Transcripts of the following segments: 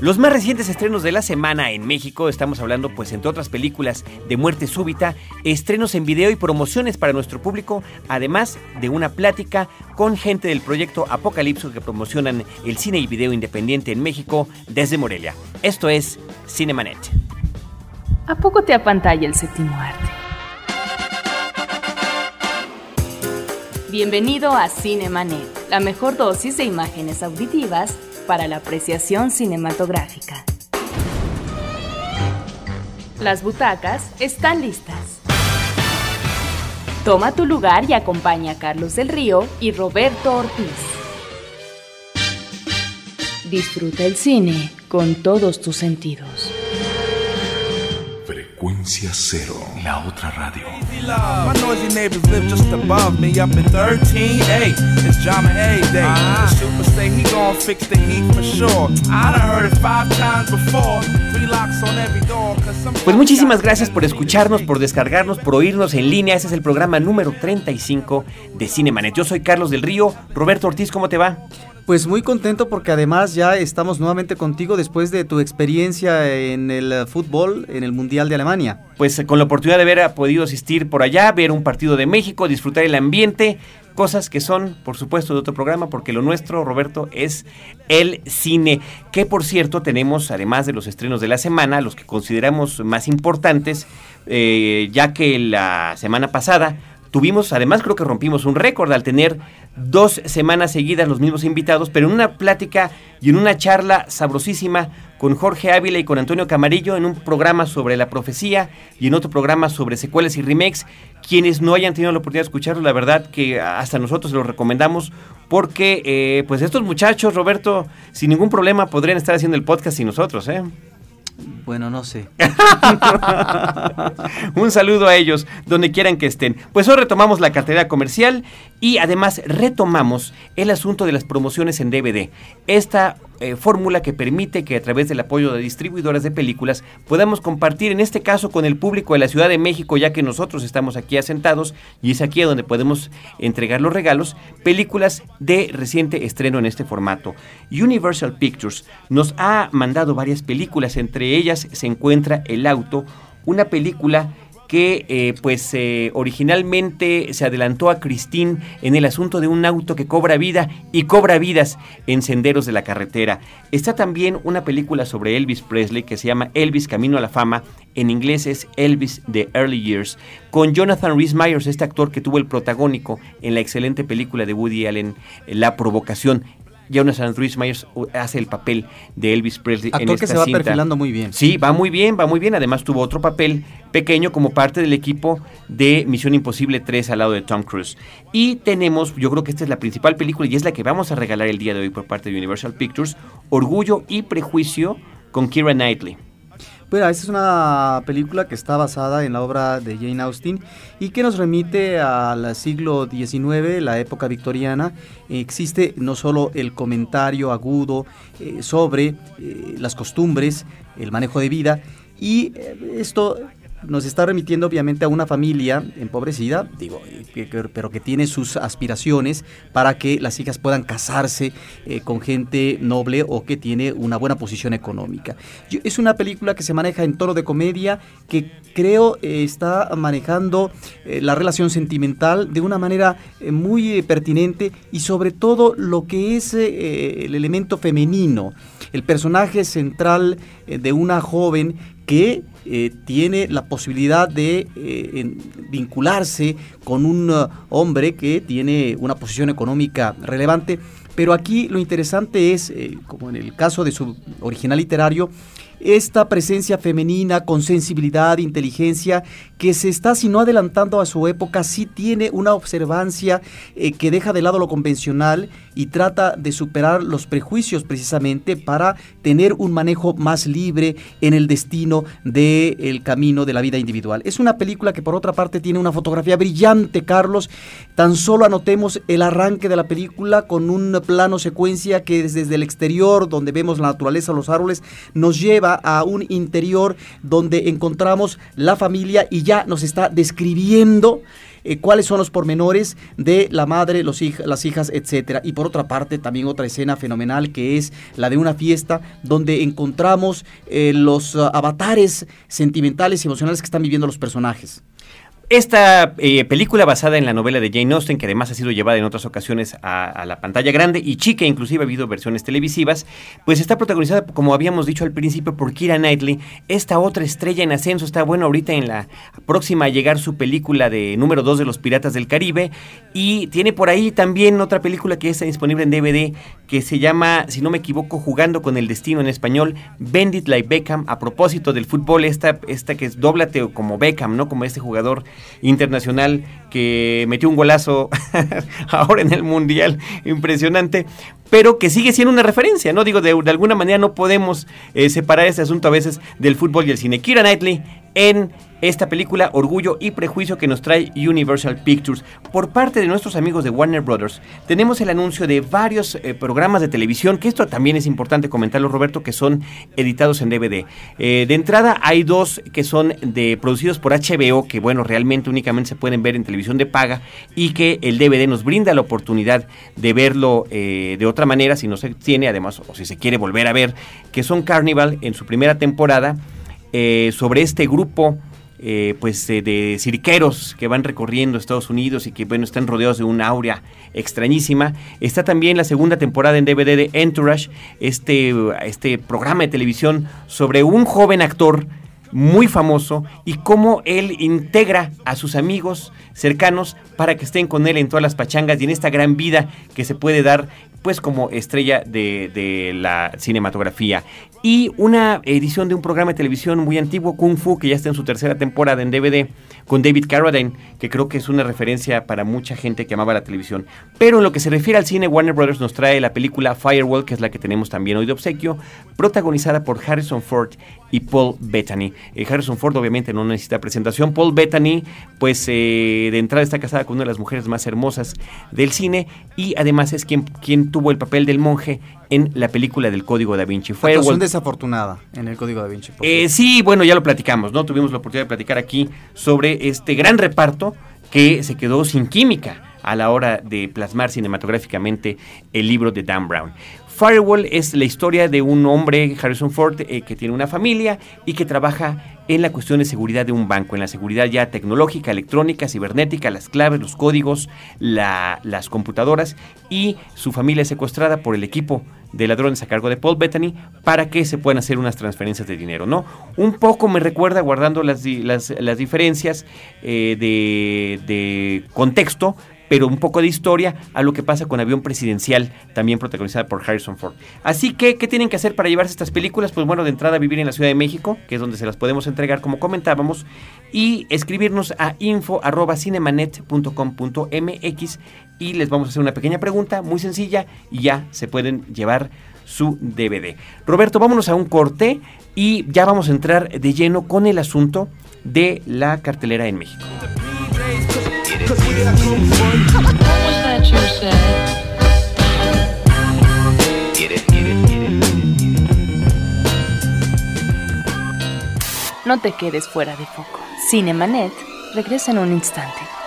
Los más recientes estrenos de la semana en México, estamos hablando pues entre otras películas de muerte súbita, estrenos en video y promociones para nuestro público, además de una plática con gente del proyecto Apocalipso que promocionan el cine y video independiente en México desde Morelia. Esto es Cinemanet. ¿A poco te apantalla el séptimo arte? Bienvenido a Cinemanet, la mejor dosis de imágenes auditivas para la apreciación cinematográfica. Las butacas están listas. Toma tu lugar y acompaña a Carlos del Río y Roberto Ortiz. Disfruta el cine con todos tus sentidos. Frecuencia cero, la otra radio. My noisy neighbors live just above me up in 13A. It's Jama A Day. The super say he gon' fix the heat for sure. I done heard it five times before. Three locks on every door. Cause some Pues muchísimas gracias por escucharnos, por descargarnos, por oírnos en línea. Este es el programa número 35 de Cinemanet. Yo soy Carlos del Río. Roberto Ortiz, ¿cómo te va? Pues muy contento porque además ya estamos nuevamente contigo después de tu experiencia en el eh, fútbol en el Mundial de Alemania. Pues eh, con la oportunidad de haber podido asistir por allá, ver un partido de México, disfrutar el ambiente, cosas que son, por supuesto, de otro programa, porque lo nuestro, Roberto, es el cine. Que por cierto, tenemos, además de los estrenos de la semana, los que consideramos más importantes, eh, ya que la semana pasada tuvimos, además creo que rompimos un récord al tener dos semanas seguidas los mismos invitados, pero en una plática y en una charla sabrosísima con Jorge Ávila y con Antonio Camarillo en un programa sobre la profecía y en otro programa sobre secuelas y remakes. Quienes no hayan tenido la oportunidad de escucharlo, la verdad que hasta nosotros los recomendamos porque eh, pues estos muchachos, Roberto, sin ningún problema podrían estar haciendo el podcast sin nosotros, ¿eh? Bueno, no sé. Un saludo a ellos, donde quieran que estén. Pues hoy retomamos la cartera comercial y además retomamos el asunto de las promociones en DVD. Esta eh, fórmula que permite que a través del apoyo de distribuidoras de películas podamos compartir, en este caso con el público de la Ciudad de México, ya que nosotros estamos aquí asentados y es aquí donde podemos entregar los regalos, películas de reciente estreno en este formato. Universal Pictures nos ha mandado varias películas, entre ellas se encuentra El Auto, una película que eh, pues eh, originalmente se adelantó a Christine en el asunto de un auto que cobra vida y cobra vidas en senderos de la carretera. Está también una película sobre Elvis Presley que se llama Elvis Camino a la Fama, en inglés es Elvis The Early Years, con Jonathan Rhys Myers, este actor que tuvo el protagónico en la excelente película de Woody Allen, La Provocación. Jonathan Rhys Myers hace el papel de Elvis Presley en Actor esta que se va cinta. perfilando muy bien. Sí, va muy bien, va muy bien. Además tuvo otro papel pequeño como parte del equipo de Misión Imposible 3 al lado de Tom Cruise. Y tenemos, yo creo que esta es la principal película y es la que vamos a regalar el día de hoy por parte de Universal Pictures, Orgullo y Prejuicio con Kira Knightley. Bueno, esta es una película que está basada en la obra de Jane Austen y que nos remite al siglo XIX, la época victoriana. Existe no solo el comentario agudo eh, sobre eh, las costumbres, el manejo de vida, y eh, esto nos está remitiendo obviamente a una familia empobrecida, digo, pero que tiene sus aspiraciones para que las hijas puedan casarse eh, con gente noble o que tiene una buena posición económica. Es una película que se maneja en tono de comedia, que creo eh, está manejando eh, la relación sentimental de una manera muy pertinente y sobre todo lo que es el elemento femenino, el personaje central de una joven que eh, tiene la posibilidad de eh, vincularse con un uh, hombre que tiene una posición económica relevante. Pero aquí lo interesante es, eh, como en el caso de su original literario, esta presencia femenina con sensibilidad, inteligencia, que se está, si no adelantando a su época, sí tiene una observancia eh, que deja de lado lo convencional y trata de superar los prejuicios precisamente para tener un manejo más libre en el destino del camino de la vida individual. Es una película que por otra parte tiene una fotografía brillante, Carlos. Tan solo anotemos el arranque de la película con un plano secuencia que desde el exterior, donde vemos la naturaleza, los árboles, nos lleva a un interior donde encontramos la familia y ya nos está describiendo eh, cuáles son los pormenores de la madre, los las hijas, etcétera. Y por otra parte, también otra escena fenomenal que es la de una fiesta donde encontramos eh, los uh, avatares sentimentales y emocionales que están viviendo los personajes. Esta eh, película basada en la novela de Jane Austen, que además ha sido llevada en otras ocasiones a, la pantalla grande y chica, inclusive ha habido versiones televisivas, pues está protagonizada, como habíamos dicho al principio, por Kira Knightley, esta otra estrella en ascenso, está bueno ahorita en la próxima a llegar su película de número 2 de los Piratas del Caribe y tiene por ahí también otra película que está disponible en DVD que se llama, si no me equivoco, Jugando con el Destino en español, Bendit Like Beckham, a propósito del fútbol, esta, esta que es Dóblate como Beckham, ¿no? Como este jugador internacional que metió un golazo ahora en el Mundial, impresionante, pero que sigue siendo una referencia, ¿no? Digo, de, alguna manera no podemos eh, separar ese asunto a veces del fútbol y el cine. Kira Knightley en esta película Orgullo y Prejuicio que nos trae Universal Pictures. Por parte de nuestros amigos de Warner Brothers, tenemos el anuncio de varios eh, programas de televisión, que esto también es importante comentarlo, Roberto, que son editados en DVD. Eh, de entrada hay dos que son de producidos por HBO, que bueno, realmente únicamente se pueden ver en televisión de paga y que el DVD nos brinda la oportunidad de verlo eh, de otra manera, si no se tiene, además, o si se quiere volver a ver, que son Carnival en su primera temporada, sobre este grupo eh, pues eh, de cirqueros que van recorriendo Estados Unidos y que bueno están rodeados de una aurea extrañísima. Está también la segunda temporada en DVD de Entourage, este, este programa de televisión sobre un joven actor muy famoso y cómo él integra a sus amigos cercanos para que estén con él en todas las pachangas y en esta gran vida que se puede dar pues como estrella de, la cinematografía. Y una edición de un programa de televisión muy antiguo, Kung Fu, que ya está en su tercera temporada en DVD, con David Carradine, que creo que es una referencia para mucha gente que amaba la televisión. Pero en lo que se refiere al cine, Warner Brothers nos trae la película Firewall, que es la que tenemos también hoy de obsequio, protagonizada por Harrison Ford y Paul Bettany. Eh, Harrison Ford obviamente no necesita presentación. Paul Bettany, pues eh, de entrada está casada con una de las mujeres más hermosas del cine y además es quien, quien tuvo el papel del monje en la película del Código da Vinci. Actuación desafortunada en el Código da Vinci. Eh, sí, bueno, ya lo platicamos, ¿no? Tuvimos la oportunidad de platicar aquí sobre este gran reparto que se quedó sin química a la hora de plasmar cinematográficamente el libro de Dan Brown. Firewall es la historia de un hombre, Harrison Ford, eh, que tiene una familia y que trabaja en la cuestión de seguridad de un banco, en la seguridad ya tecnológica, electrónica, cibernética, las claves, los códigos, las computadoras y su familia es secuestrada por el equipo de ladrones a cargo de Paul Bettany para que se puedan hacer unas transferencias de dinero, ¿no? Un poco me recuerda, guardando las, las, diferencias eh, de, de contexto, pero un poco de historia a lo que pasa con Avión Presidencial, también protagonizada por Harrison Ford. Así que, ¿qué tienen que hacer para llevarse estas películas? Pues bueno, de entrada vivir en la Ciudad de México, que es donde se las podemos entregar como comentábamos, y escribirnos a info.cinemanet.com.mx y les vamos a hacer una pequeña pregunta muy sencilla y ya se pueden llevar su DVD. Roberto, vámonos a un corte y ya vamos a entrar de lleno con el asunto de la cartelera en México. No te quedes fuera de foco. Cinemanet regresa en un instante.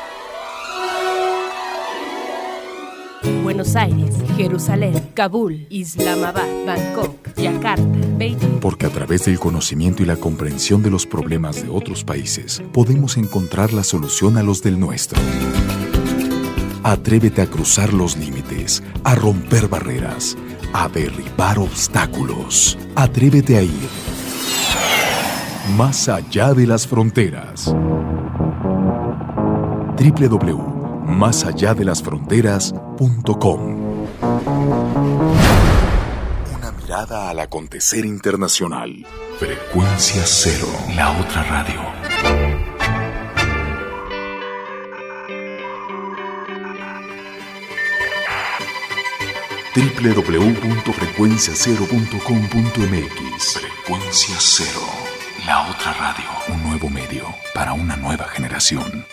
Buenos Aires, Jerusalén, Kabul, Islamabad, Bangkok, Yakarta, Beijing. Porque a través del conocimiento y la comprensión de los problemas de otros países, podemos encontrar la solución a los del nuestro. Atrévete a cruzar los límites, a romper barreras, a derribar obstáculos. Atrévete a ir más allá de las fronteras. www más allá de las fronteras.com. Una mirada al acontecer internacional. Frecuencia cero, la otra radio. www.frecuenciacero.com.mx Frecuencia cero, la otra radio. Un nuevo medio para una nueva generación.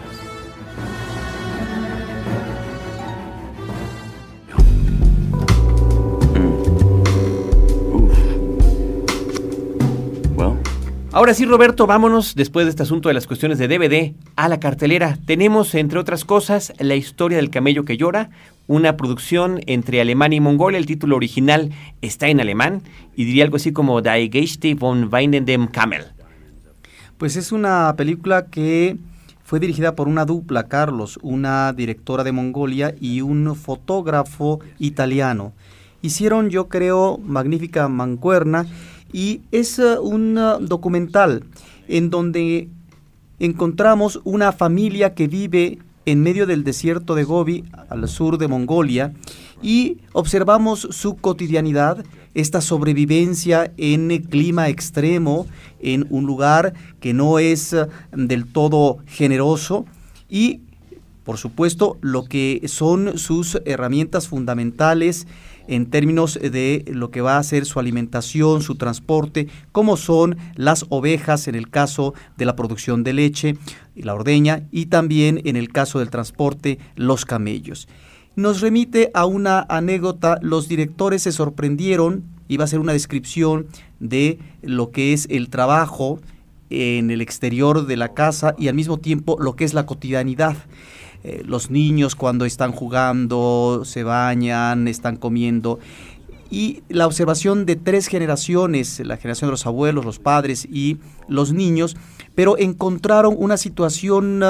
Ahora sí, Roberto, vámonos después de este asunto de las cuestiones de DVD a la cartelera. Tenemos, entre otras cosas, La historia del camello que llora, una producción entre Alemania y Mongolia. El título original está en alemán y diría algo así como Die Geschichte von Weinendem Kamel. Pues es una película que fue dirigida por una dupla, Carlos, una directora de Mongolia y un fotógrafo italiano. Hicieron, yo creo, magnífica mancuerna y es eh, un eh, documental en donde encontramos una familia que vive en medio del desierto de Gobi, al sur de Mongolia, y observamos su cotidianidad, esta sobrevivencia en clima extremo, en un lugar que no es eh, del todo generoso, y por supuesto lo que son sus herramientas fundamentales en términos de lo que va a ser su alimentación, su transporte, como son las ovejas en el caso de la producción de leche, la ordeña y también en el caso del transporte, los camellos. Nos remite a una anécdota, los directores se sorprendieron, iba a ser una descripción de lo que es el trabajo en el exterior de la casa y al mismo tiempo lo que es la cotidianidad. Eh, los niños cuando están jugando, se bañan, están comiendo. Y la observación de tres generaciones, la generación de los abuelos, los padres y los niños, pero encontraron una situación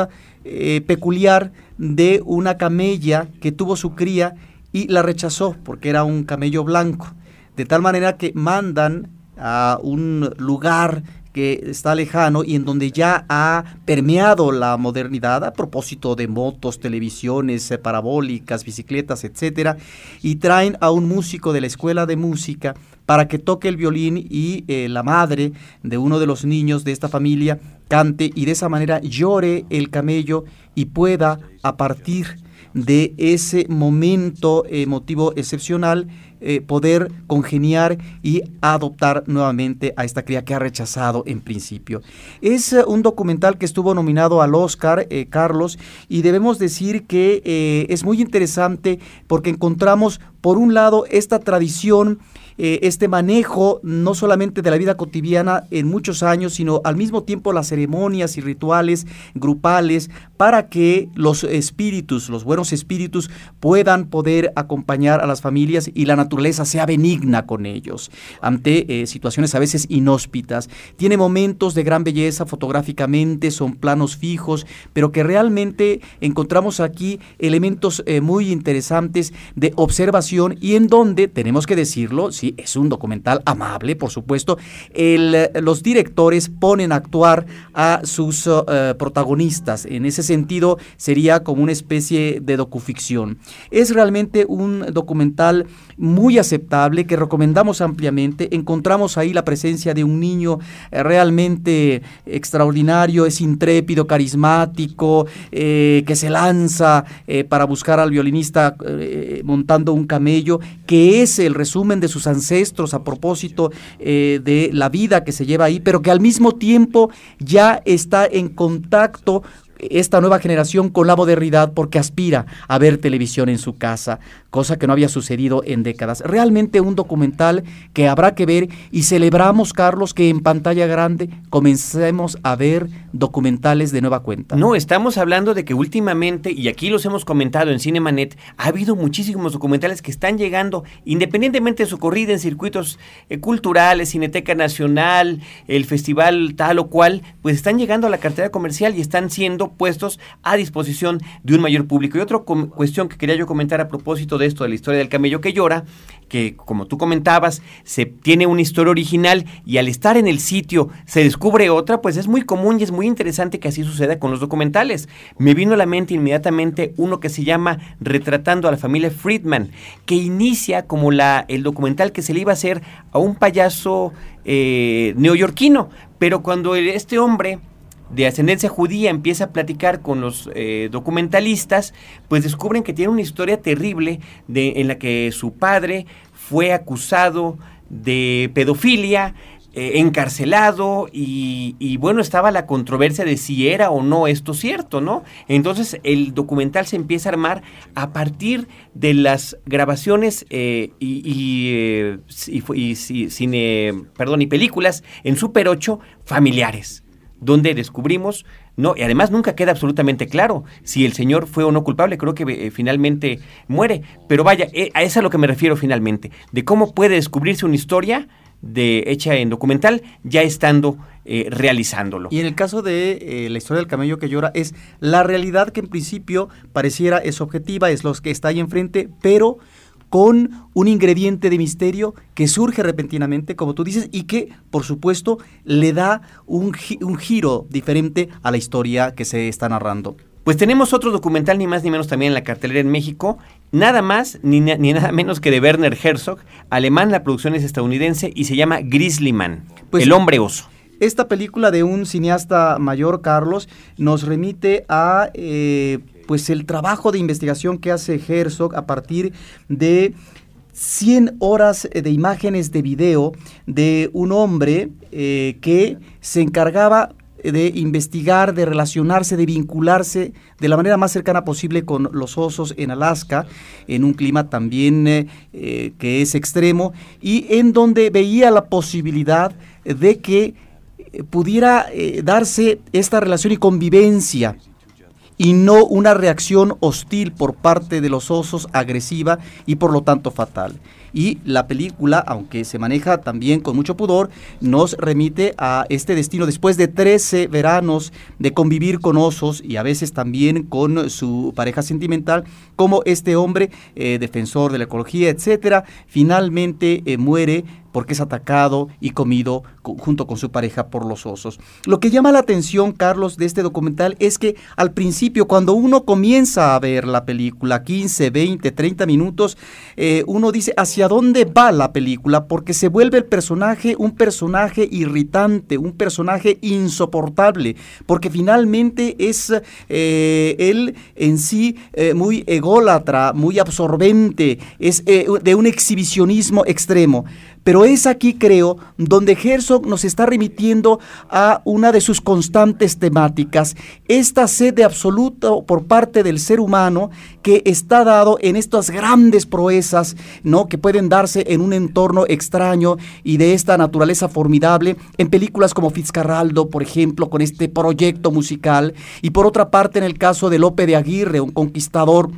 eh, peculiar de una camella que tuvo su cría y la rechazó porque era un camello blanco. De tal manera que mandan a un lugar que está lejano y en donde ya ha permeado la modernidad a propósito de motos, televisiones, eh, parabólicas, bicicletas, etcétera, y traen a un músico de la escuela de música para que toque el violín y eh, la madre de uno de los niños de esta familia cante y de esa manera llore el camello y pueda a partir de ese momento emotivo excepcional eh, poder congeniar y adoptar nuevamente a esta cría que ha rechazado en principio. Es eh, un documental que estuvo nominado al Oscar, eh, Carlos, y debemos decir que es muy interesante porque encontramos, por un lado, esta tradición este manejo no solamente de la vida cotidiana en muchos años, sino al mismo tiempo las ceremonias y rituales grupales para que los espíritus, los buenos espíritus, puedan poder acompañar a las familias y la naturaleza sea benigna con ellos ante eh, situaciones a veces inhóspitas. Tiene momentos de gran belleza fotográficamente, son planos fijos, pero que realmente encontramos aquí elementos eh, muy interesantes de observación y en donde, tenemos que decirlo, sí, es un documental amable, por supuesto, los directores ponen a actuar a sus eh, protagonistas. En ese sentido, sería como una especie de docuficción. Es realmente un documental muy aceptable que recomendamos ampliamente. Encontramos ahí la presencia de un niño eh, realmente extraordinario, es intrépido, carismático, eh, que se lanza eh, para buscar al violinista montando un camello, que es el resumen de sus ancestros a propósito de la vida que se lleva ahí, pero que al mismo tiempo ya está en contacto esta nueva generación con la modernidad porque aspira a ver televisión en su casa, cosa que no había sucedido en décadas. Realmente un documental que habrá que ver y celebramos, Carlos, que en pantalla grande comencemos a ver documentales de nueva cuenta. No, estamos hablando de que últimamente, y aquí los hemos comentado en Cinemanet, ha habido muchísimos documentales que están llegando, independientemente de su corrida en circuitos eh, culturales, Cineteca Nacional, el festival tal o cual, pues están llegando a la cartera comercial y están siendo puestos a disposición de un mayor público. Y otra cuestión que quería yo comentar a propósito de esto, de la historia del camello que llora, que como tú comentabas, se tiene una historia original y al estar en el sitio se descubre otra, pues es muy común y es muy interesante que así suceda con los documentales. Me vino a la mente inmediatamente uno que se llama Retratando a la familia Friedman, que inicia como la, el documental que se le iba a hacer a un payaso eh, neoyorquino, pero cuando este hombre de ascendencia judía empieza a platicar con los eh, documentalistas, pues descubren que tiene una historia terrible en la que su padre fue acusado de pedofilia, eh, encarcelado y, bueno, estaba la controversia de si era o no esto cierto, ¿no? Entonces el documental se empieza a armar a partir de las grabaciones eh, y, eh, y, cine, perdón, y películas en Super 8 familiares, donde descubrimos no, y además nunca queda absolutamente claro si el señor fue o no culpable, creo que eh, finalmente muere. Pero vaya, eh, a eso es a lo que me refiero finalmente, de cómo puede descubrirse una historia de, hecha en documental ya estando eh, realizándolo. Y en el caso de eh, la historia del camello que llora, es la realidad que en principio pareciera es objetiva, es lo que está ahí enfrente, pero con un ingrediente de misterio que surge repentinamente, como tú dices, y que, por supuesto, le da un, un giro diferente a la historia que se está narrando. Pues tenemos otro documental, ni más ni menos también en la cartelera en México, nada más ni, ni, nada menos que de Werner Herzog, alemán, la producción es estadounidense y se llama Grizzly Man, pues, el hombre oso. Esta película de un cineasta mayor, Carlos, nos remite a eh, pues el trabajo de investigación que hace Herzog a partir de 100 horas de imágenes de video de un hombre eh, que se encargaba de investigar, de relacionarse, de vincularse de la manera más cercana posible con los osos en Alaska, en un clima también eh, eh, que es extremo, y en donde veía la posibilidad de que pudiera darse esta relación y convivencia y no una reacción hostil por parte de los osos agresiva y por lo tanto fatal. Y la película, aunque se maneja también con mucho pudor, nos remite a este destino después de 13 veranos de convivir con osos y a veces también con su pareja sentimental, como este hombre, eh, defensor de la ecología, etcétera, finalmente eh, muere porque es atacado y comido junto con su pareja por los osos. Lo que llama la atención, Carlos, de este documental es que al principio, cuando uno comienza a ver la película, 15, 20, 30 minutos, eh, uno dice, ¿hacia dónde va la película, porque se vuelve el personaje un personaje irritante, un personaje insoportable, porque finalmente es eh, él en sí eh, muy ególatra, muy absorbente, es de un exhibicionismo extremo. Pero es aquí, creo, donde Herzog nos está remitiendo a una de sus constantes temáticas, esta sed de absoluto por parte del ser humano que está dado en estas grandes proezas, ¿no? que pueden darse en un entorno extraño y de esta naturaleza formidable, en películas como Fitzcarraldo, por ejemplo, con este proyecto musical, y por otra parte en el caso de Lope de Aguirre, un conquistador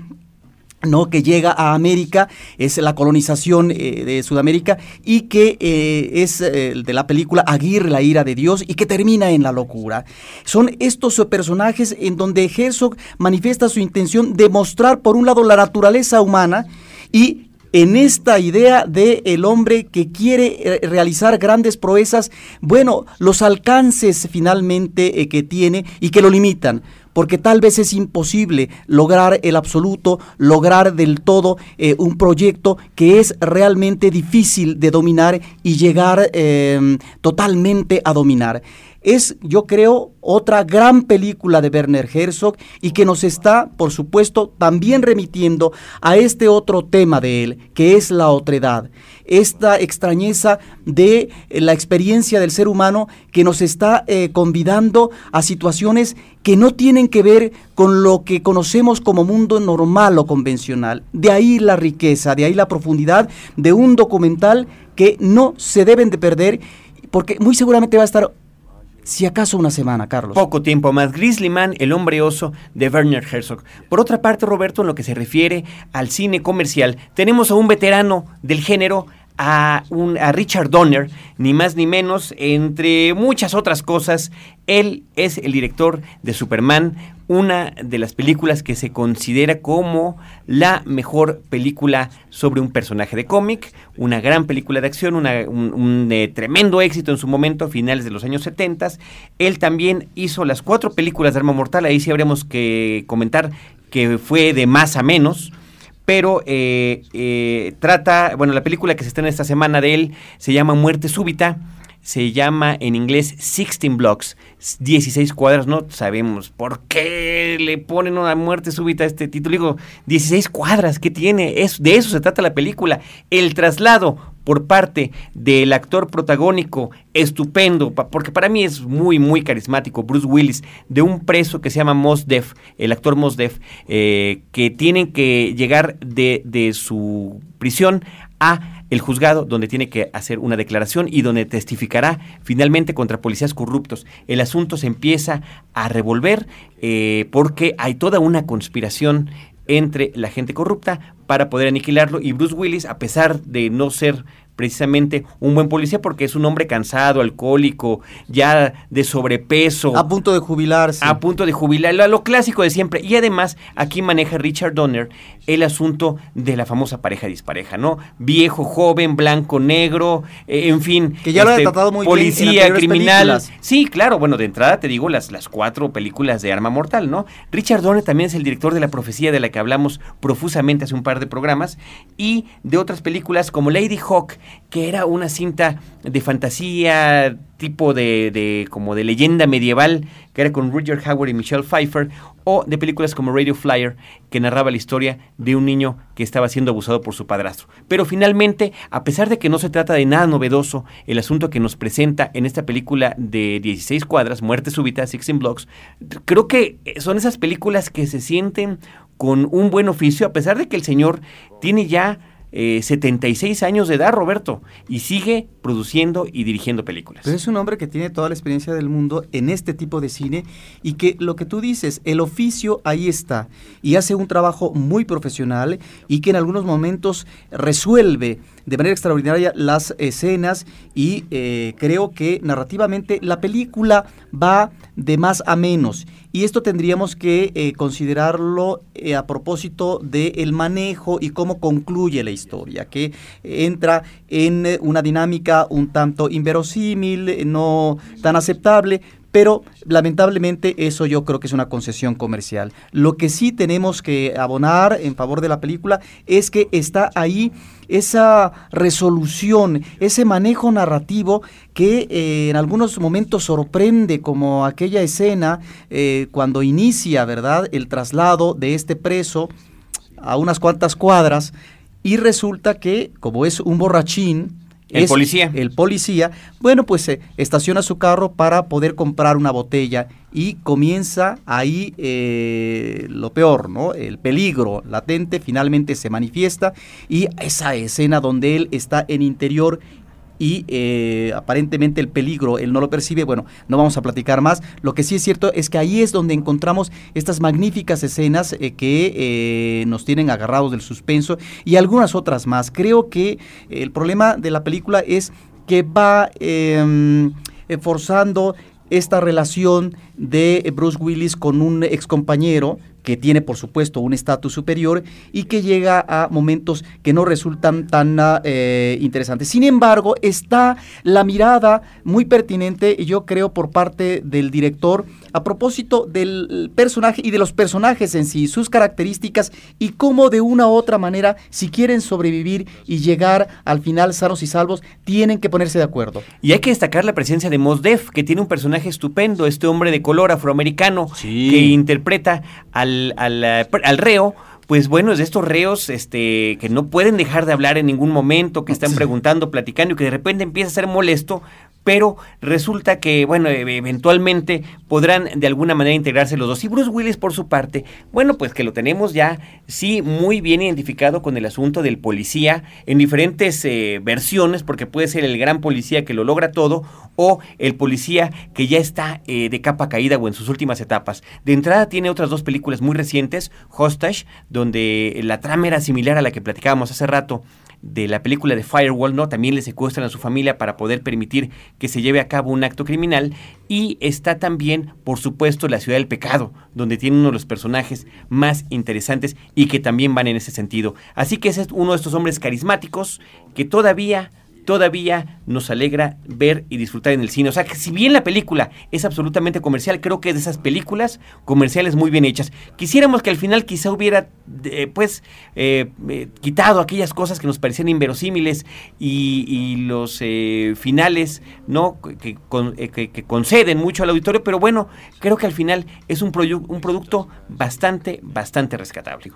¿no? que llega a América, es la colonización eh, de Sudamérica y que eh, es eh, de la película Aguirre, la ira de Dios y que termina en la locura. Son estos personajes en donde Herzog manifiesta su intención de mostrar por un lado la naturaleza humana y en esta idea de el hombre que quiere realizar grandes proezas, bueno, los alcances finalmente que tiene y que lo limitan porque tal vez es imposible lograr el absoluto, lograr del todo eh, un proyecto que es realmente difícil de dominar y llegar totalmente a dominar es, yo creo, otra gran película de Werner Herzog y que nos está, por supuesto, también remitiendo a este otro tema de él, que es la otredad esta extrañeza de eh, la experiencia del ser humano que nos está eh, convidando a situaciones que no tienen que ver con lo que conocemos como mundo normal o convencional. De ahí la riqueza, de ahí la profundidad de un documental que no se deben de perder porque muy seguramente va a estar si acaso una semana, Carlos. Poco tiempo más. Grizzly Man, el hombre oso de Werner Herzog. Por otra parte, Roberto, en lo que se refiere al cine comercial, tenemos a un veterano del género, a, Richard Donner, ni más ni menos, entre muchas otras cosas. Él es el director de Superman, una de las películas que se considera como la mejor película sobre un personaje de cómic, una gran película de acción, un, eh, tremendo éxito en su momento, a finales de los años 70. Él también hizo las cuatro películas de Arma Mortal, ahí sí habríamos que comentar que fue de más a menos pero eh, eh, trata, bueno, la película que se en esta semana de él se llama Muerte Súbita, se llama en inglés 16 Blocks, 16 cuadras, no sabemos por qué le ponen una muerte súbita a este título, digo, 16 cuadras, ¿qué tiene? Es, de eso se trata la película, el traslado por parte del actor protagónico estupendo, porque para mí es muy, muy carismático, Bruce Willis, de un preso que se llama Mos Def, el actor Mos Def, eh, que tienen que llegar de, de su prisión a el juzgado donde tiene que hacer una declaración y donde testificará finalmente contra policías corruptos. El asunto se empieza a revolver eh, porque hay toda una conspiración entre la gente corrupta para poder aniquilarlo y Bruce Willis, a pesar de no ser precisamente un buen policía porque es un hombre cansado, alcohólico, ya de sobrepeso. A punto de jubilarse. A punto de jubilar, lo, clásico de siempre. Y además aquí maneja Richard Donner el asunto de la famosa pareja dispareja, ¿no? Viejo, joven, blanco, negro, eh, en fin. Que ya lo ha este, tratado muy policía, criminal. Sí, claro, bueno, de entrada te digo las, las cuatro películas de Arma Mortal, ¿no? Richard Donner también es el director de La Profecía de la que hablamos profusamente hace un par de programas y de otras películas como Lady Hawk, que era una cinta de fantasía tipo de, como de leyenda medieval, que era con Roger Howard y Michelle Pfeiffer, o de películas como Radio Flyer, que narraba la historia de un niño que estaba siendo abusado por su padrastro. Pero finalmente, a pesar de que no se trata de nada novedoso, el asunto que nos presenta en esta película de 16 cuadras, Muerte súbita, Sixteen Blocks, creo que son esas películas que se sienten con un buen oficio, a pesar de que el señor tiene ya 76 eh, años de edad, Roberto, y sigue produciendo y dirigiendo películas. Pero es un hombre que tiene toda la experiencia del mundo en este tipo de cine y que lo que tú dices, el oficio ahí está y hace un trabajo muy profesional y que en algunos momentos resuelve de manera extraordinaria las escenas y eh, creo que narrativamente la película va de más a menos y esto tendríamos que eh, considerarlo eh, a propósito del manejo y cómo concluye la historia, que entra en eh, una dinámica un tanto inverosímil, no tan aceptable, pero lamentablemente eso yo creo que es una concesión comercial. Lo que sí tenemos que abonar en favor de la película es que está ahí esa resolución, ese manejo narrativo que eh, en algunos momentos sorprende, como aquella escena eh, cuando inicia, ¿verdad?, el traslado de este preso a unas cuantas cuadras y resulta que, como es un borrachín, el policía. El policía, bueno, pues se estaciona su carro para poder comprar una botella y comienza ahí eh, lo peor, ¿no? El peligro latente finalmente se manifiesta y esa escena donde él está en interior y eh, aparentemente el peligro él no lo percibe, bueno, no vamos a platicar más. Lo que sí es cierto es que ahí es donde encontramos estas magníficas escenas eh, que eh, nos tienen agarrados del suspenso y algunas otras más. Creo que el problema de la película es que va em, forzando esta relación de Bruce Willis con un ex compañero que tiene por supuesto un estatus superior y que llega a momentos que no resultan tan eh, interesantes. Sin embargo, está la mirada muy pertinente, yo creo, por parte del director a propósito del personaje y de los personajes en sí, sus características y cómo de una u otra manera, si quieren sobrevivir y llegar al final sanos y salvos, tienen que ponerse de acuerdo. Y hay que destacar la presencia de Mos Def, que tiene un personaje estupendo, este hombre de color afroamericano que interpreta al, al, eh, al reo. Pues bueno, es de estos reos este, que no pueden dejar de hablar en ningún momento, que están preguntando, platicando y que de repente empieza a ser molesto pero resulta que, bueno, e-, eventualmente podrán de alguna manera integrarse los dos. Y Bruce Willis, por su parte, bueno, pues que lo tenemos ya, sí, muy bien identificado con el asunto del policía en diferentes eh, versiones, porque puede ser el gran policía que lo logra todo o el policía que ya está eh, de capa caída o en sus últimas etapas. De entrada tiene otras dos películas muy recientes, Hostage, donde la trama era similar a la que platicábamos hace rato de la película de Firewall, ¿no? También le secuestran a su familia para poder permitir que se lleve a cabo un acto criminal. Y está también, por supuesto, La Ciudad del Pecado, donde tiene uno de los personajes más interesantes y que también van en ese sentido. Así que es uno de estos hombres carismáticos que todavía todavía nos alegra ver y disfrutar en el cine. O sea, que si bien la película es absolutamente comercial, creo que es de esas películas comerciales muy bien hechas. Quisiéramos que al final quizá hubiera, eh, pues, eh, eh, quitado aquellas cosas que nos parecían inverosímiles y, los finales, ¿no? Que, que, conceden mucho al auditorio, pero bueno, creo que al final es un, un producto bastante, bastante rescatable.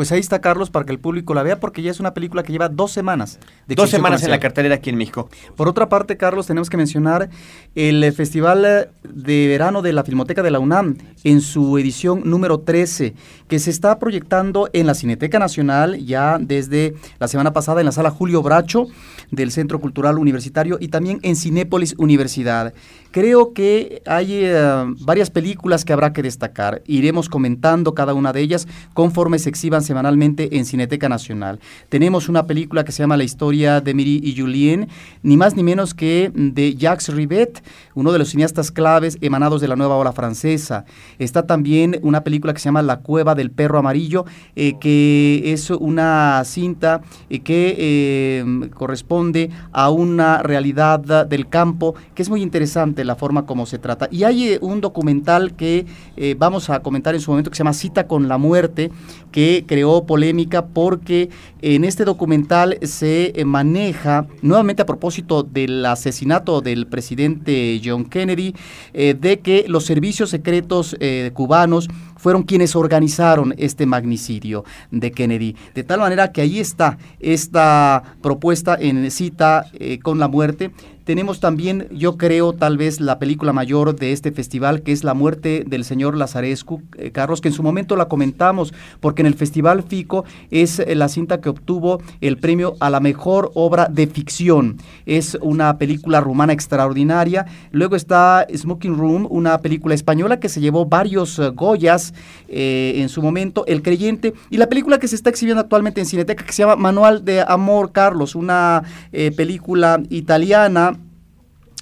Pues ahí está Carlos para que el público la vea porque ya es una película que lleva dos semanas. De dos semanas en la cartelera aquí en México. Por otra parte, Carlos, tenemos que mencionar el eh, Festival eh, de Verano de la Filmoteca de la UNAM en su edición número 13, que se está proyectando en la Cineteca Nacional ya desde la semana pasada en la sala Julio Bracho del Centro Cultural Universitario y también en Cinépolis Universidad. Creo que hay eh, varias películas que habrá que destacar. Iremos comentando cada una de ellas conforme se exhiban semanalmente en Cineteca Nacional. Tenemos una película que se llama La historia de Miri y Julien, ni más ni menos que de Jacques Rivet, uno de los cineastas claves emanados de la nueva ola francesa. Está también una película que se llama La cueva del perro amarillo, eh, que es una cinta eh, que corresponde a una realidad del campo que es muy interesante la forma como se trata. Y hay eh, un documental que eh, vamos a comentar en su momento que se llama Cita con la muerte, que creó polémica porque en este documental se eh, maneja, nuevamente a propósito del asesinato del presidente John Kennedy, de que los servicios secretos cubanos fueron quienes organizaron este magnicidio de Kennedy. De tal manera que ahí está esta propuesta en cita con la muerte tenemos también, yo creo, tal vez la película mayor de este festival, que es La muerte del señor Lazarescu, eh, Carlos, que en su momento la comentamos, porque en el Festival FICO es eh, la cinta que obtuvo el premio a la mejor obra de ficción. Es una película rumana extraordinaria. Luego está Smoking Room, una película española que se llevó varios eh, Goyas en su momento, El Creyente, y la película que se está exhibiendo actualmente en Cineteca, que se llama Manual de Amor, Carlos, una película italiana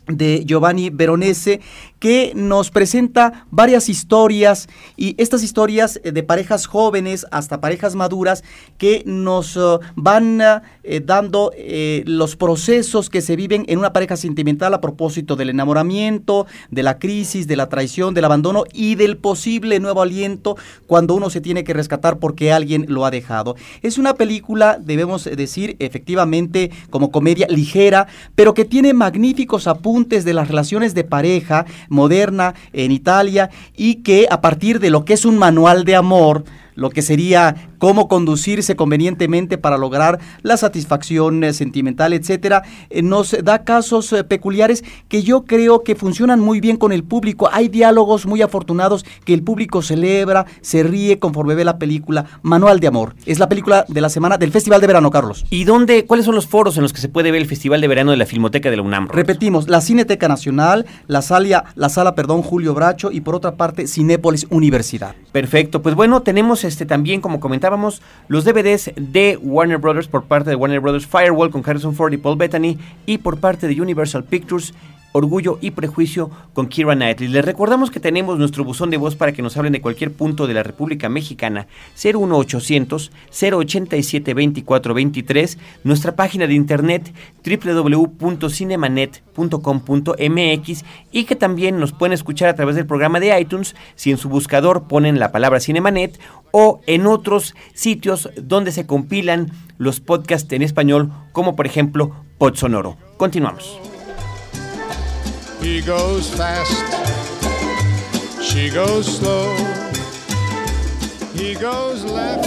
de Giovanni Veronese que nos presenta varias historias y estas historias eh, de parejas jóvenes hasta parejas maduras que nos eh, van eh, dando los procesos que se viven en una pareja sentimental a propósito del enamoramiento, de la crisis, de la traición, del abandono y del posible nuevo aliento cuando uno se tiene que rescatar porque alguien lo ha dejado. Es una película, debemos decir, efectivamente como comedia ligera, pero que tiene magníficos apuntes de las relaciones de pareja, moderna en Italia y que a partir de lo que es un manual de amor, lo que sería cómo conducirse convenientemente para lograr la satisfacción eh, sentimental, etcétera, eh, nos da casos eh, peculiares que yo creo que funcionan muy bien con el público. Hay diálogos muy afortunados que el público celebra, se ríe conforme ve la película. Manual de Amor. Es la película de la semana del Festival de Verano, Carlos. ¿Y dónde, cuáles son los foros en los que se puede ver el Festival de Verano de la Filmoteca de la UNAM? Repetimos, la Cineteca Nacional, la sala, la sala, perdón, Julio Bracho y por otra parte Cinépolis Universidad. Perfecto. Pues bueno, tenemos este también, como los DVDs de Warner Brothers por parte de Warner Brothers Firewall con Harrison Ford y Paul Bettany y por parte de Universal Pictures Orgullo y Prejuicio con Kira Knightley. Les recordamos que tenemos nuestro buzón de voz para que nos hablen de cualquier punto de la República Mexicana, 01800 087 2423, nuestra página de internet www.cinemanet.com.mx y que también nos pueden escuchar a través del programa de iTunes si en su buscador ponen la palabra Cinemanet o en otros sitios donde se compilan los podcasts en español, como por ejemplo Podsonoro. Continuamos. He goes fast, she goes slow, he goes left.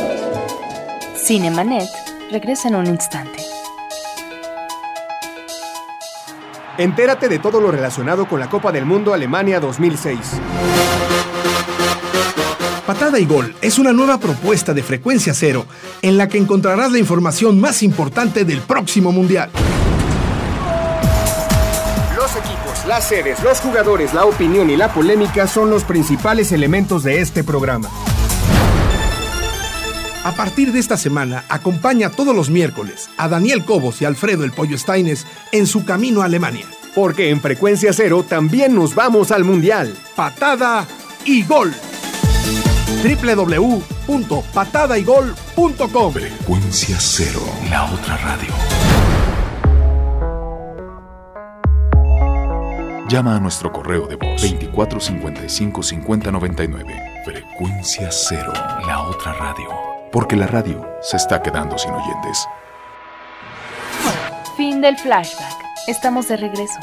Cinemanet regresa en un instante. Entérate de todo lo relacionado con la Copa del Mundo Alemania 2006. Patada y Gol es una nueva propuesta de frecuencia cero en la que encontrarás la información más importante del próximo Mundial. Las sedes, los jugadores, la opinión y la polémica son los principales elementos de este programa. A partir de esta semana, acompaña todos los miércoles a Daniel Cobos y Alfredo El Pollo Steines en su camino a Alemania. Porque en Frecuencia Cero también nos vamos al Mundial. Patada y gol www.patadaygol.com. Frecuencia Cero, la otra radio. Llama a nuestro correo de voz 2455 5099. Frecuencia Cero, la otra radio. Porque la radio se está quedando sin oyentes. Fin del flashback. Estamos de regreso.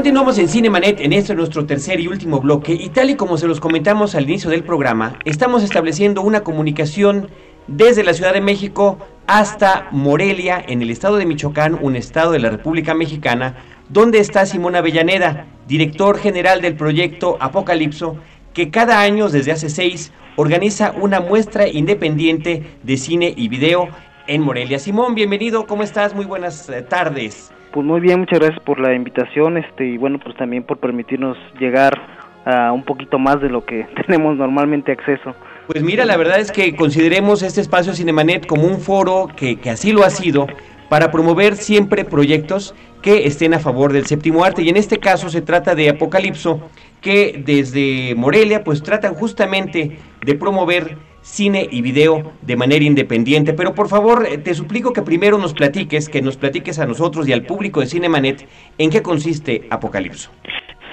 Continuamos en Cinemanet en este nuestro tercer y último bloque y tal y como se los comentamos al inicio del programa, estamos estableciendo una comunicación desde la Ciudad de México hasta Morelia, en el estado de Michoacán, un estado de la República Mexicana, donde está Simón Avellaneda, director general del proyecto Apocalipso, que cada año desde hace seis organiza una muestra independiente de cine y video en Morelia. Simón, bienvenido, ¿cómo estás? Muy buenas eh, tardes. Pues muy bien, muchas gracias por la invitación, este y bueno, pues también por permitirnos llegar a un poquito más de lo que tenemos normalmente acceso. Pues mira, la verdad es que consideremos este espacio Cinemanet como un foro que, que así lo ha sido para promover siempre proyectos que estén a favor del séptimo arte y en este caso se trata de Apocalipso que desde Morelia pues tratan justamente de promover cine y video de manera independiente. Pero por favor, eh, te suplico que primero nos platiques, que nos platiques a nosotros y al público de Cinemanet en qué consiste Apocalipso.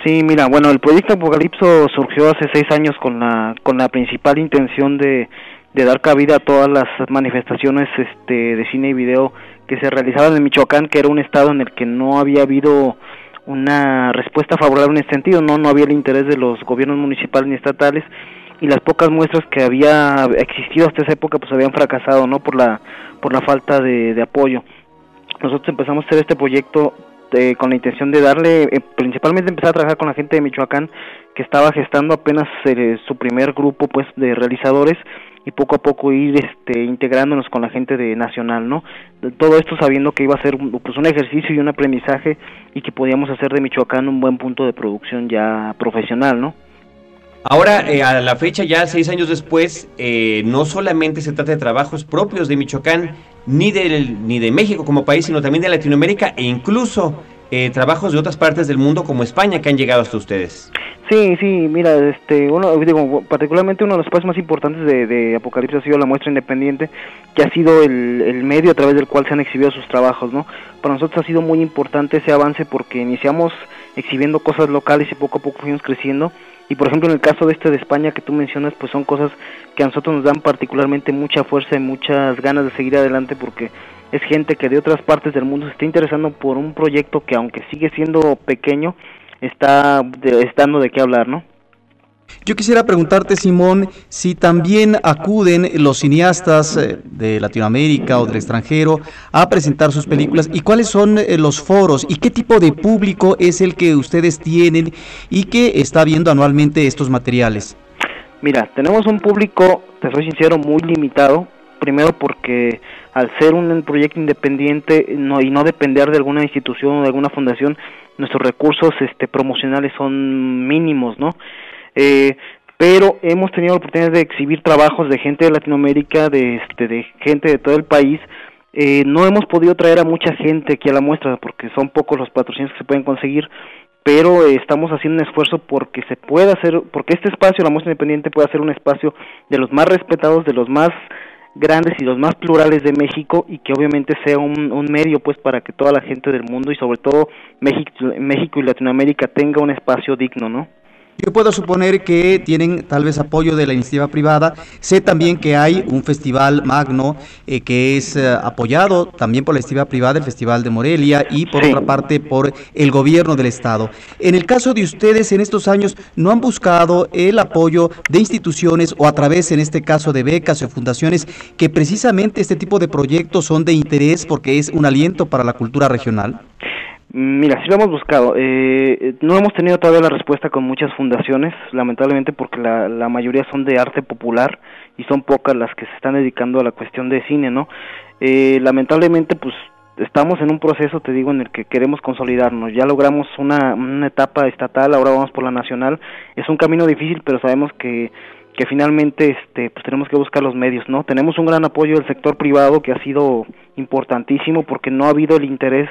Sí, mira, bueno, el proyecto Apocalipso surgió hace seis años con la, con la principal intención de, de dar cabida a todas las manifestaciones este, de cine y video que se realizaban en Michoacán, que era un estado en el que no había habido una respuesta favorable en este sentido, no, no había el interés de los gobiernos municipales ni estatales y las pocas muestras que había existido hasta esa época pues habían fracasado no por la por la falta de, apoyo. Nosotros empezamos a hacer este proyecto eh, con la intención de darle eh, principalmente empezar a trabajar con la gente de Michoacán que estaba gestando apenas eh, su primer grupo pues de realizadores y poco a poco ir este integrándonos con la gente de nacional no todo esto sabiendo que iba a ser pues un ejercicio y un aprendizaje y que podíamos hacer de Michoacán un buen punto de producción ya profesional no Ahora, eh, a la fecha, ya seis años después, eh, no solamente se trata de trabajos propios de Michoacán, ni de, ni de México como país, sino también de Latinoamérica e incluso eh, trabajos de otras partes del mundo como España que han llegado hasta ustedes. Sí, sí, mira, este, uno, particularmente uno de los pasos más importantes de, de Apocalipsis ha sido la muestra independiente, que ha sido el, el, medio a través del cual se han exhibido sus trabajos, ¿no? Para nosotros ha sido muy importante ese avance porque iniciamos exhibiendo cosas locales y poco a poco fuimos creciendo y por ejemplo en el caso de este de España que tú mencionas, pues son cosas que a nosotros nos dan particularmente mucha fuerza y muchas ganas de seguir adelante porque es gente que de otras partes del mundo se está interesando por un proyecto que aunque sigue siendo pequeño, está dando de qué hablar, ¿no? Yo quisiera preguntarte, Simón, si también acuden los cineastas eh, de Latinoamérica o del extranjero a presentar sus películas y cuáles son eh, los foros y qué tipo de público es el que ustedes tienen y que está viendo anualmente estos materiales. Mira, tenemos un público, te soy sincero, muy limitado. Primero porque al ser un proyecto independiente no, y no depender de alguna institución o de alguna fundación, nuestros recursos este, promocionales son mínimos, ¿no? Eh, pero hemos tenido la oportunidad de exhibir trabajos de gente de Latinoamérica, de, este, de gente de todo el país. Eh, no hemos podido traer a mucha gente aquí a la muestra porque son pocos los patrocinios que se pueden conseguir, pero eh, estamos haciendo un esfuerzo porque se pueda hacer, porque este espacio, la muestra independiente, pueda ser un espacio de los más respetados, de los más grandes y los más plurales de México y que obviamente sea un, un medio pues para que toda la gente del mundo y sobre todo México, México y Latinoamérica tenga un espacio digno, ¿no? Yo puedo suponer que tienen tal vez apoyo de la iniciativa privada. Sé también que hay un festival magno eh, que es eh, apoyado también por la iniciativa privada, el Festival de Morelia, y por otra parte por el gobierno del Estado. En el caso de ustedes, en estos años, ¿no han buscado el apoyo de instituciones o a través, en este caso, de becas o fundaciones que precisamente este tipo de proyectos son de interés porque es un aliento para la cultura regional? Mira, sí lo hemos buscado. Eh, no hemos tenido todavía la respuesta con muchas fundaciones, lamentablemente porque la, la mayoría son de arte popular y son pocas las que se están dedicando a la cuestión de cine, ¿no? Eh, lamentablemente, pues estamos en un proceso, te digo, en el que queremos consolidarnos. Ya logramos una, una etapa estatal, ahora vamos por la nacional. Es un camino difícil, pero sabemos que que finalmente este pues tenemos que buscar los medios, ¿no? Tenemos un gran apoyo del sector privado que ha sido importantísimo porque no ha habido el interés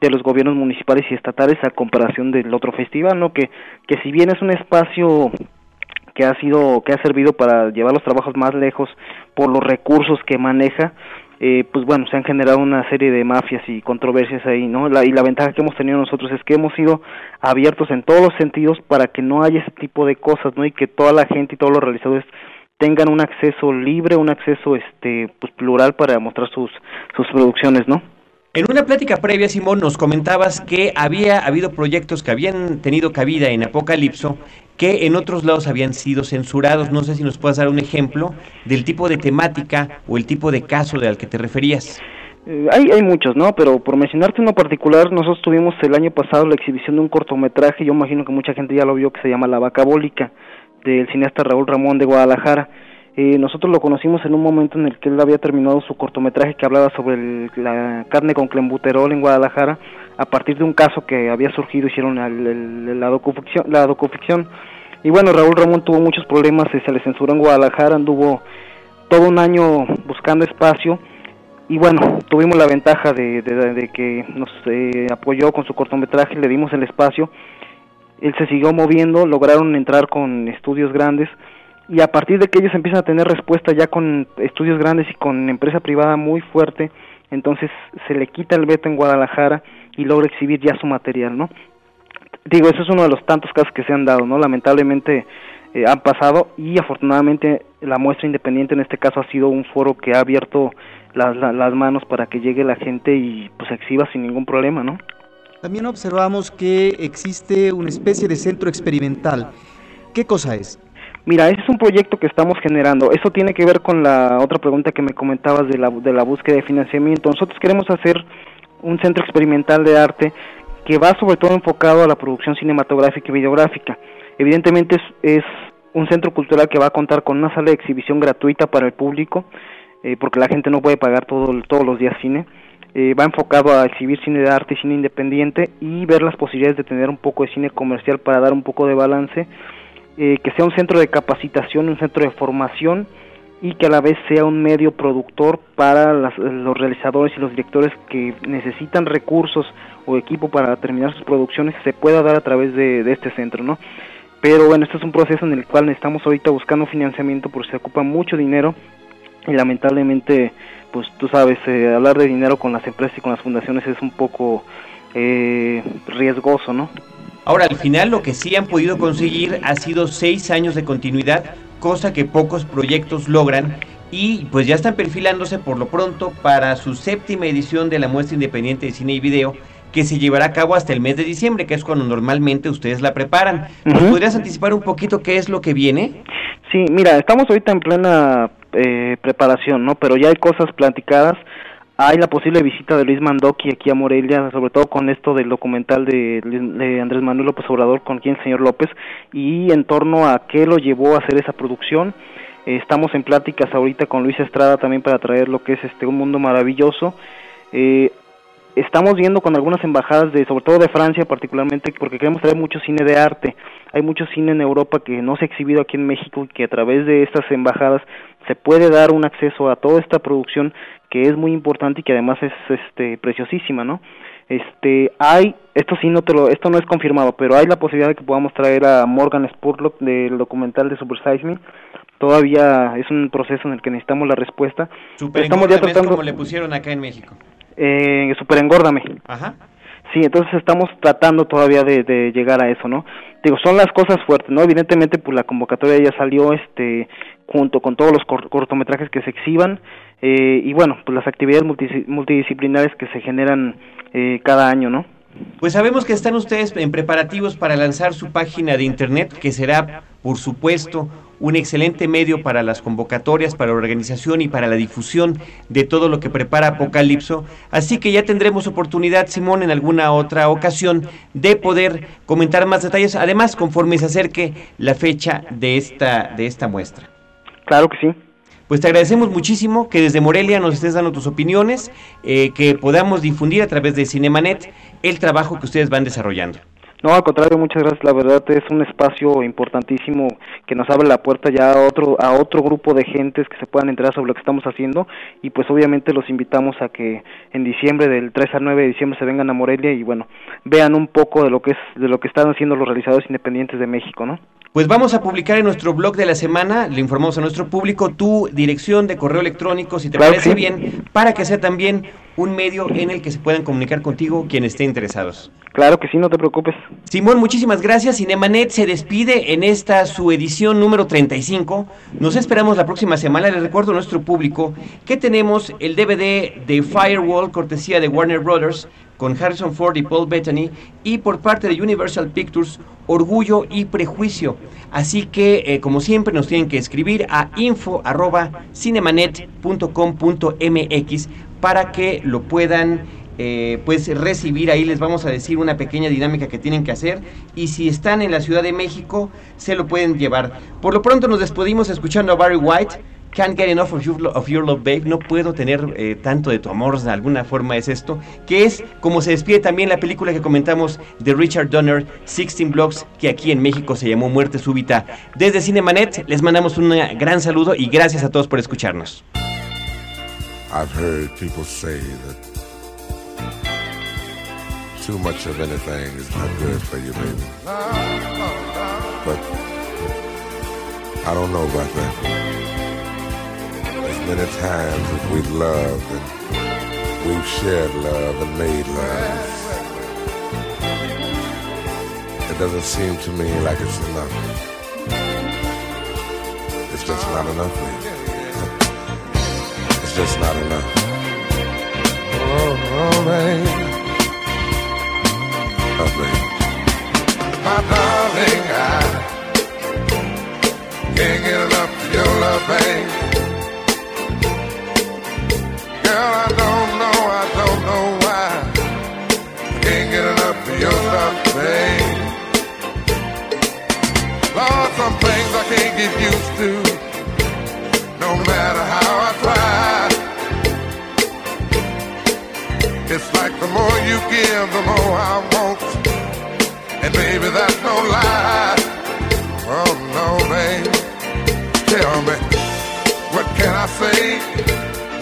de los gobiernos municipales y estatales a comparación del otro festival, ¿no? Que, que si bien es un espacio que ha sido, que ha servido para llevar los trabajos más lejos por los recursos que maneja, eh, pues bueno, se han generado una serie de mafias y controversias ahí, ¿no? La, y la ventaja que hemos tenido nosotros es que hemos sido abiertos en todos los sentidos para que no haya ese tipo de cosas, ¿no? Y que toda la gente y todos los realizadores tengan un acceso libre, un acceso este pues plural para mostrar sus sus producciones, ¿no? En una plática previa, Simón, nos comentabas que había habido proyectos que habían tenido cabida en Apocalipso que en otros lados habían sido censurados. No sé si nos puedes dar un ejemplo del tipo de temática o el tipo de caso al que te referías. Eh, hay, hay muchos, ¿no? Pero por mencionarte uno particular, nosotros tuvimos el año pasado la exhibición de un cortometraje, yo imagino que mucha gente ya lo vio, que se llama La Vaca Bólica, del cineasta Raúl Ramón de Guadalajara. Eh, nosotros lo conocimos en un momento en el que él había terminado su cortometraje que hablaba sobre la carne con clembuterol en Guadalajara, a partir de un caso que había surgido, hicieron la, docuficción, la docuficción. Y bueno, Raúl Ramón tuvo muchos problemas, se le censuró en Guadalajara, anduvo todo un año buscando espacio. Y bueno, tuvimos la ventaja de, de, que nos eh, apoyó con su cortometraje, le dimos el espacio, él se siguió moviendo, lograron entrar con estudios grandes y a partir de que ellos empiezan a tener respuesta ya con estudios grandes y con empresa privada muy fuerte, entonces se le quita el veto en Guadalajara y logra exhibir ya su material, ¿no? Digo, eso es uno de los tantos casos que se han dado, ¿no? Lamentablemente eh, han pasado y afortunadamente la muestra independiente en este caso ha sido un foro que ha abierto las, las manos para que llegue la gente y pues exhiba sin ningún problema, ¿no? También observamos que existe una especie de centro experimental. ¿Qué cosa es? Mira, ese es un proyecto que estamos generando. Eso tiene que ver con la otra pregunta que me comentabas de la, de la búsqueda de financiamiento. Nosotros queremos hacer un centro experimental de arte que va sobre todo enfocado a la producción cinematográfica y videográfica. Evidentemente es, es un centro cultural que va a contar con una sala de exhibición gratuita para el público, eh, porque la gente no puede pagar todo, todos los días cine. Eh, va enfocado a exhibir cine de arte y cine independiente y ver las posibilidades de tener un poco de cine comercial para dar un poco de balance, eh, que sea un centro de capacitación, un centro de formación y que a la vez sea un medio productor para los realizadores y los directores que necesitan recursos o equipo para terminar sus producciones se pueda dar a través de, de este centro, ¿no? Pero bueno, este es un proceso en el cual estamos ahorita buscando financiamiento porque se ocupa mucho dinero y lamentablemente pues tú sabes eh, hablar de dinero con las empresas y con las fundaciones es un poco eh, riesgoso no ahora al final lo que sí han podido conseguir ha sido seis años de continuidad cosa que pocos proyectos logran y pues ya están perfilándose por lo pronto para su séptima edición de la muestra independiente de cine y video que se llevará a cabo hasta el mes de diciembre, que es cuando normalmente ustedes la preparan. ¿Nos podrías anticipar un poquito qué es lo que viene? Sí, mira, estamos ahorita en plena eh, preparación, ¿no? Pero ya hay cosas platicadas. Hay la posible visita de Luis Mandoki aquí a Morelia, sobre todo con esto del documental de, Andrés Manuel López Obrador, con quien el señor López, y en torno a qué lo llevó a hacer esa producción. estamos en pláticas ahorita con Luis Estrada también para traer lo que es este un mundo maravilloso. Eh, estamos viendo con algunas embajadas de sobre todo de Francia particularmente porque queremos traer mucho cine de arte. Hay mucho cine en Europa que no se ha exhibido aquí en México y que a través de estas embajadas se puede dar un acceso a toda esta producción que es muy importante y que además es este preciosísima no este hay esto sí no te lo esto no es confirmado pero hay la posibilidad de que podamos traer a Morgan Spurlock del documental de Super Size Me. Todavía es un proceso en el que necesitamos la respuesta. Super estamos ya tratando como le pusieron acá en México eh, super engórdame. Ajá. Sí, entonces estamos tratando todavía de, llegar a eso, ¿no? Digo, son las cosas fuertes, ¿no? Evidentemente, pues la convocatoria ya salió, este, junto con todos los cortometrajes que se exhiban, eh, y bueno, pues las actividades multidisciplinares que se generan eh, cada año, ¿no? Pues sabemos que están ustedes en preparativos para lanzar su página de internet, que será, por supuesto, un excelente medio para las convocatorias, para la organización y para la difusión de todo lo que prepara Apocalipso. Así que ya tendremos oportunidad, Simón, en alguna otra ocasión de poder comentar más detalles, además conforme se acerque la fecha de esta, de esta muestra. Claro que sí. Pues te agradecemos muchísimo que desde Morelia nos estés dando tus opiniones, eh, que podamos difundir a través de Cinemanet el trabajo que ustedes van desarrollando. No, al contrario, muchas gracias. La verdad es un espacio importantísimo que nos abre la puerta ya a otro a otro grupo de gentes que se puedan enterar sobre lo que estamos haciendo y pues obviamente los invitamos a que en diciembre del 3 al 9 de diciembre se vengan a Morelia y bueno, vean un poco de lo que es de lo que están haciendo los realizadores independientes de México, ¿no? Pues vamos a publicar en nuestro blog de la semana, le informamos a nuestro público tu dirección de correo electrónico, si te Claro parece sí. bien, para que sea también un medio en el que se puedan comunicar contigo quienes estén interesados. Claro que sí, no te preocupes. Simón, muchísimas gracias. Cinemanet se despide en esta su edición número 35. Nos esperamos la próxima semana. Les recuerdo a nuestro público que tenemos el DVD de Firewall, cortesía de Warner Brothers, con Harrison Ford y Paul Bettany, y por parte de Universal Pictures, Orgullo y Prejuicio. Así que, eh, como siempre, nos tienen que escribir a info.cinemanet.com.mx para que lo puedan eh, pues recibir ahí les vamos a decir una pequeña dinámica que tienen que hacer y si están en la Ciudad de México se lo pueden llevar. Por lo pronto nos despedimos escuchando a Barry White. Can't get enough of your, of your love, babe. No puedo tener eh, tanto de tu amor, de alguna forma es esto. Que es como se despide también la película que comentamos de Richard Donner, 16 Blocks, que aquí en México se llamó Muerte Súbita. Desde Cinemanet les mandamos un gran saludo y gracias a todos por escucharnos. I've heard people say that too much of anything is not good for you, baby. But I don't know about. Many times as we've loved and we've shared love and made love, it doesn't seem to me like it's enough. It's just not enough, baby. It's just not enough. Oh, oh baby. Oh, baby. My darling, I can't get enough of your love, baby. Girl, I don't know, I don't know why. I can't get enough of your love, baby. Lord, some things I can't get used to no matter how I try. It's like the more you give, the more I want. And baby, that's no lie. Oh no, baby. Tell me, what can I say?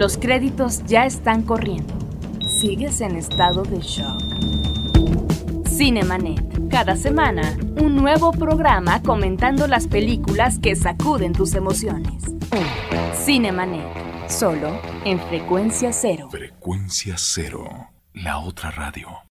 Los créditos ya están corriendo. Sigues en estado de shock. Cinemanet. Cada semana, un nuevo programa comentando las películas que sacuden tus emociones. Cinemanet. Solo en frecuencia cero. Frecuencia cero, la otra radio.